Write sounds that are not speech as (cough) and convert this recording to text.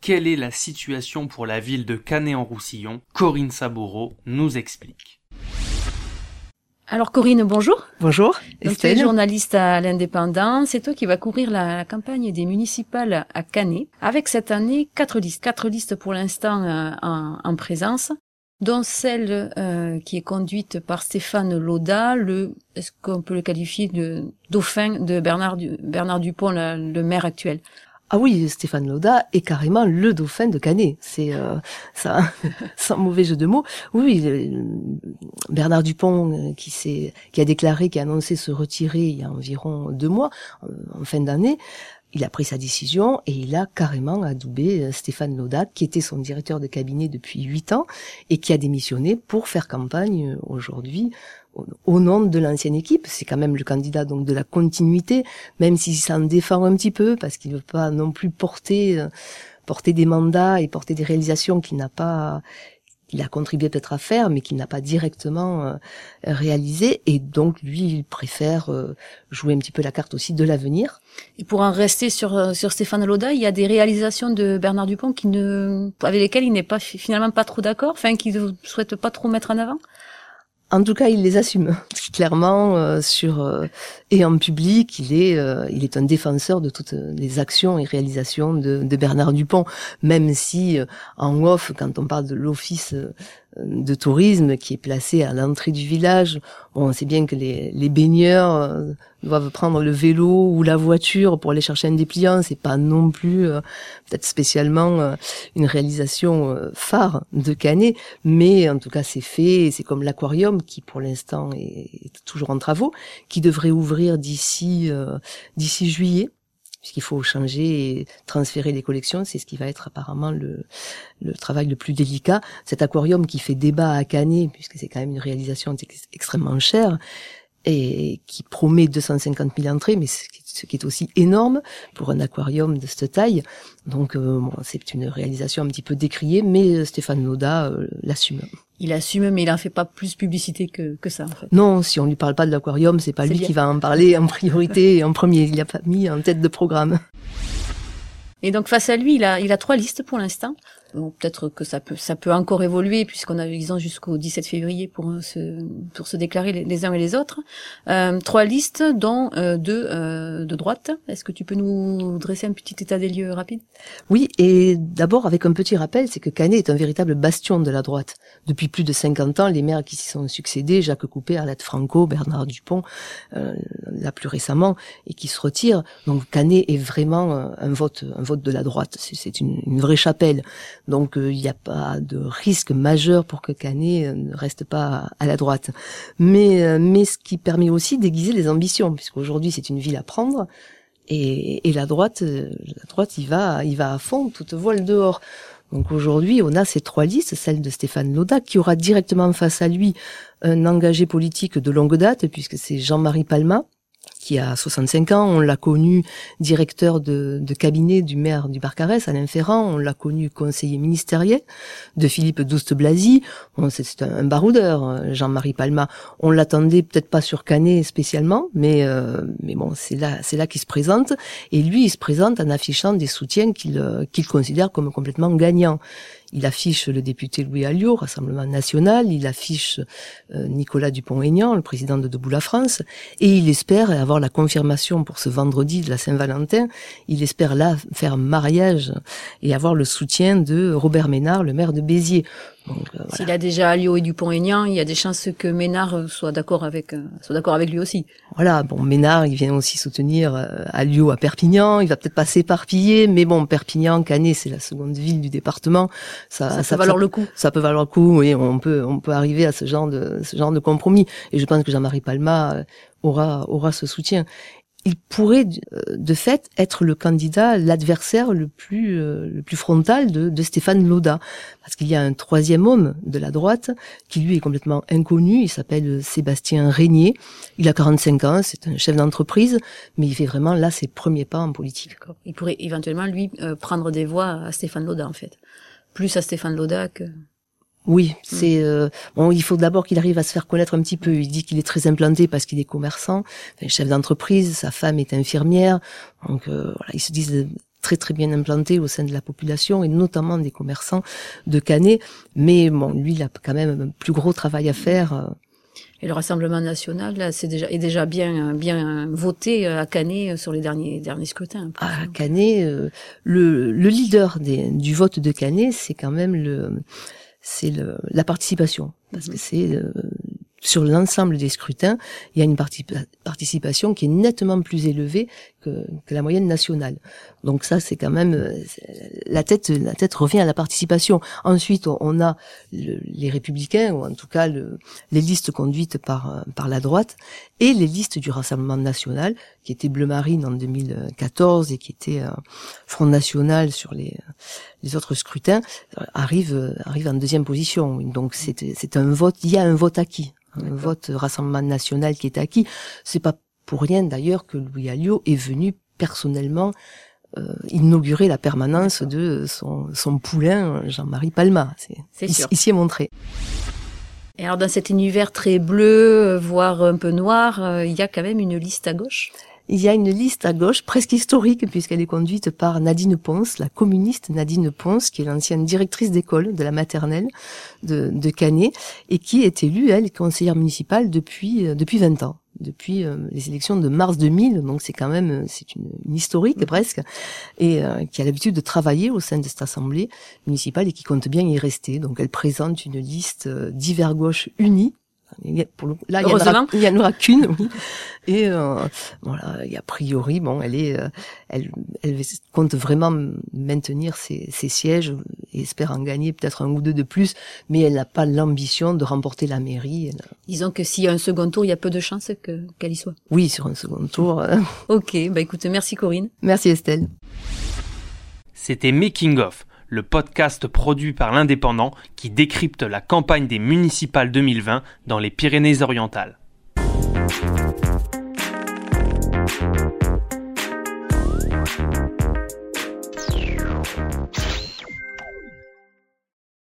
Quelle est la situation pour la ville de Canet-en-Roussillon? Corinne Saboureau nous explique. Alors Corinne, bonjour. Bonjour. tu es journaliste à l'Indépendant. C'est toi qui vas courir la, campagne des municipales à Canet, avec cette année quatre listes. Quatre listes pour l'instant euh, en, présence, dont celle euh, qui est conduite par Stéphane Lauda, le est-ce qu'on peut le qualifier de dauphin de Bernard, Bernard Dupont, le maire actuel? Ah oui, Stéphane Lauda est carrément le dauphin de Canet. C'est euh, ça, sans (laughs) mauvais jeu de mots. Oui, Bernard Dupont euh, qui a déclaré, qui a annoncé se retirer il y a environ deux mois, euh, en fin d'année. Il a pris sa décision et il a carrément adoubé Stéphane Lauda, qui était son directeur de cabinet depuis huit ans et qui a démissionné pour faire campagne aujourd'hui au nom de l'ancienne équipe. C'est quand même le candidat donc de la continuité, même s'il s'en défend un petit peu parce qu'il veut pas non plus porter euh, porter des mandats et porter des réalisations qu'il n'a pas qu'il a contribué peut-être à faire, mais qu'il n'a pas directement euh, réalisé. Et donc, lui, il préfère euh, jouer un petit peu la carte aussi de l'avenir. Et pour en rester sur, sur Stéphane Loda, il y a des réalisations de Bernard Dupont qui ne, avec lesquelles il n'est pas finalement pas trop d'accord, enfin, qu'il ne souhaite pas trop mettre en avant? En tout cas, il les assume (laughs) clairement euh, sur euh, et en public. Il est euh, il est un défenseur de toutes les actions et réalisations de, de Bernard Dupont, même si en off, quand on parle de l'office de tourisme qui est placé à l'entrée du village. on sait bien que les, les baigneurs euh, doivent prendre le vélo ou la voiture pour aller chercher un dépliant. C'est pas non plus euh, peut-être spécialement euh, une réalisation phare de Canet, mais en tout cas c'est fait. C'est comme l'aquarium qui pour l'instant est, est, toujours en travaux, qui devrait ouvrir d'ici d'ici juillet puisqu'il faut changer et transférer les collections. C'est ce qui va être apparemment le, le travail le plus délicat. Cet aquarium qui fait débat à Canet, puisque c'est quand même une réalisation extrêmement chère, et qui promet 250 000 entrées, mais ce qui est aussi énorme pour un aquarium de cette taille. Donc euh, c'est une réalisation un petit peu décriée, mais euh, Stéphane Noda euh, l'assume. Il assume, mais il en fait pas plus publicité que, que ça. En fait. Non, si on lui parle pas de l'aquarium, c'est pas lui qui va en parler en priorité et en premier. Il l'a pas mis en tête de programme. Et donc face à lui, il a, il a trois listes pour l'instant peut-être que ça peut ça peut encore évoluer puisqu'on a eu jusqu'au 17 février pour euh, se pour se déclarer les, uns et les autres. Euh, trois listes dont euh, deux euh, de droite. Est-ce que tu peux nous dresser un petit état des lieux rapide? Oui, et d'abord avec un petit rappel, c'est que Canet est un véritable bastion de la droite. Depuis plus de 50 ans, les maires qui s'y sont succédés, Jacques Coupé, Arlette Franco, Bernard Dupont, euh, là plus récemment, et qui se retirent. Donc Canet est vraiment un vote un vote de la droite. C'est une, une vraie chapelle. Donc euh, il n'y a pas de risque majeur pour que Canet euh, ne reste pas à la droite. Mais, euh, mais ce qui permet aussi d'aiguiser les ambitions, puisqu'aujourd'hui c'est une ville à prendre. Et, et la droite, la droite, il va, il va à fond, toute voile dehors. Donc aujourd'hui, on a ces trois listes, celle de Stéphane Lauda, qui aura directement face à lui un engagé politique de longue date, puisque c'est Jean-Marie Palma, qui a 65 ans. On l'a connu directeur de, cabinet du maire du Barcarès, Alain Ferrand. On l'a connu conseiller ministériel de Philippe Douste-Blazy. c'est un, baroudeur, euh, Jean-Marie Palma. On l'attendait peut-être pas sur Canet spécialement, mais euh, mais bon, c'est là c'est là qu'il se présente. Et lui, il se présente en affichant des soutiens qu'il euh, qu'il considère comme complètement gagnants. Il affiche le député Louis Alliot, Rassemblement National, il affiche euh, Nicolas Dupont-Aignan, le président de Debout la France, et il espère la confirmation pour ce vendredi de la Saint-Valentin, il espère là faire mariage et avoir le soutien de Robert Ménard, le maire de Béziers. Euh, S'il a déjà Alliot et Dupont-Aignan, il y a des chances que Ménard euh, soit d'accord avec euh, soit d'accord avec lui aussi. Voilà, bon Ménard, il vient aussi soutenir Alliot à Perpignan, il va peut-être pas s'éparpiller, mais bon Perpignan, Canet, c'est la seconde ville du département, ça, ça, peut valoir le coup. Ça peut valoir le coup, oui, on peut on peut arriver à ce genre de ce genre de compromis et je pense que Jean-Marie Palma aura aura ce soutien. Il pourrait de fait être le candidat, l'adversaire le plus le plus frontal de, Stéphane Loda, parce qu'il y a un troisième homme de la droite qui lui est complètement inconnu. Il s'appelle Sébastien Régnier. Il a 45 ans, c'est un chef d'entreprise, mais il fait vraiment là ses premiers pas en politique. Il pourrait éventuellement lui prendre des voix à Stéphane Loda en fait, plus à Stéphane Loda que oui, mm. c'est euh, bon. Il faut d'abord qu'il arrive à se faire connaître un petit peu. Il dit qu'il est très implanté parce qu'il est commerçant, chef d'entreprise. Sa femme est infirmière, donc euh, voilà, ils se disent très très bien implantés au sein de la population et notamment des commerçants de Canet. Mais bon, lui, il a quand même un plus gros travail à faire. Euh. Et le Rassemblement national, là, c'est déjà est déjà bien bien voté à Canet sur les derniers derniers scrutins. À Canet, le, le leader des, du vote de Canet, c'est quand même le c'est la participation, parce que c'est euh, sur l'ensemble des scrutins, il y a une participation qui est nettement plus élevée que, la moyenne nationale. Donc ça, c'est quand même euh, la tête. La tête revient à la participation. Ensuite, on a les républicains, ou en tout cas le, les listes conduites par euh, par la droite, et les listes du Rassemblement national, qui était bleu marine en 2014 et qui était euh, Front national sur les les autres scrutins, arrivent arrivent en deuxième position. Donc c'est c'est un vote. Il y a un vote acquis un vote Rassemblement national qui est acquis. C'est pas pour rien d'ailleurs que Louis Alliot est venu personnellement euh, inaugurer la permanence de son, son poulain Jean-Marie Palma. C'est ici est montré. Et alors dans cet univers très bleu, voire un peu noir, euh, il y a quand même une liste à gauche? Il y a une liste à gauche, presque historique, puisqu'elle est conduite par Nadine Ponce, la communiste Nadine Ponce, qui est l'ancienne directrice d'école de la maternelle de, de Canet, et qui est élue, elle, conseillère municipale depuis, euh, depuis 20 ans depuis euh, les élections de mars 2000, donc c'est quand même euh, c'est une, historique presque, et qui a l'habitude de travailler au sein de cette assemblée municipale et qui compte bien y rester. Donc elle présente une liste divers gauche unie là, il y en aura, qu'une, oui. Et euh, voilà, et a priori, bon, elle est, euh, elle, elle compte vraiment maintenir ses, ses, sièges et espère en gagner peut-être un ou deux de plus, mais elle n'a pas l'ambition de remporter la mairie. Disons que s'il y a un second tour, il y a peu de chances que qu'elle y soit. Oui, sur un second tour. Euh. ok, bah écoutez, merci Corinne. Merci Estelle. C'était Making of le podcast produit par l'Indépendant qui décrypte la campagne des municipales 2020 dans les Pyrénées-Orientales.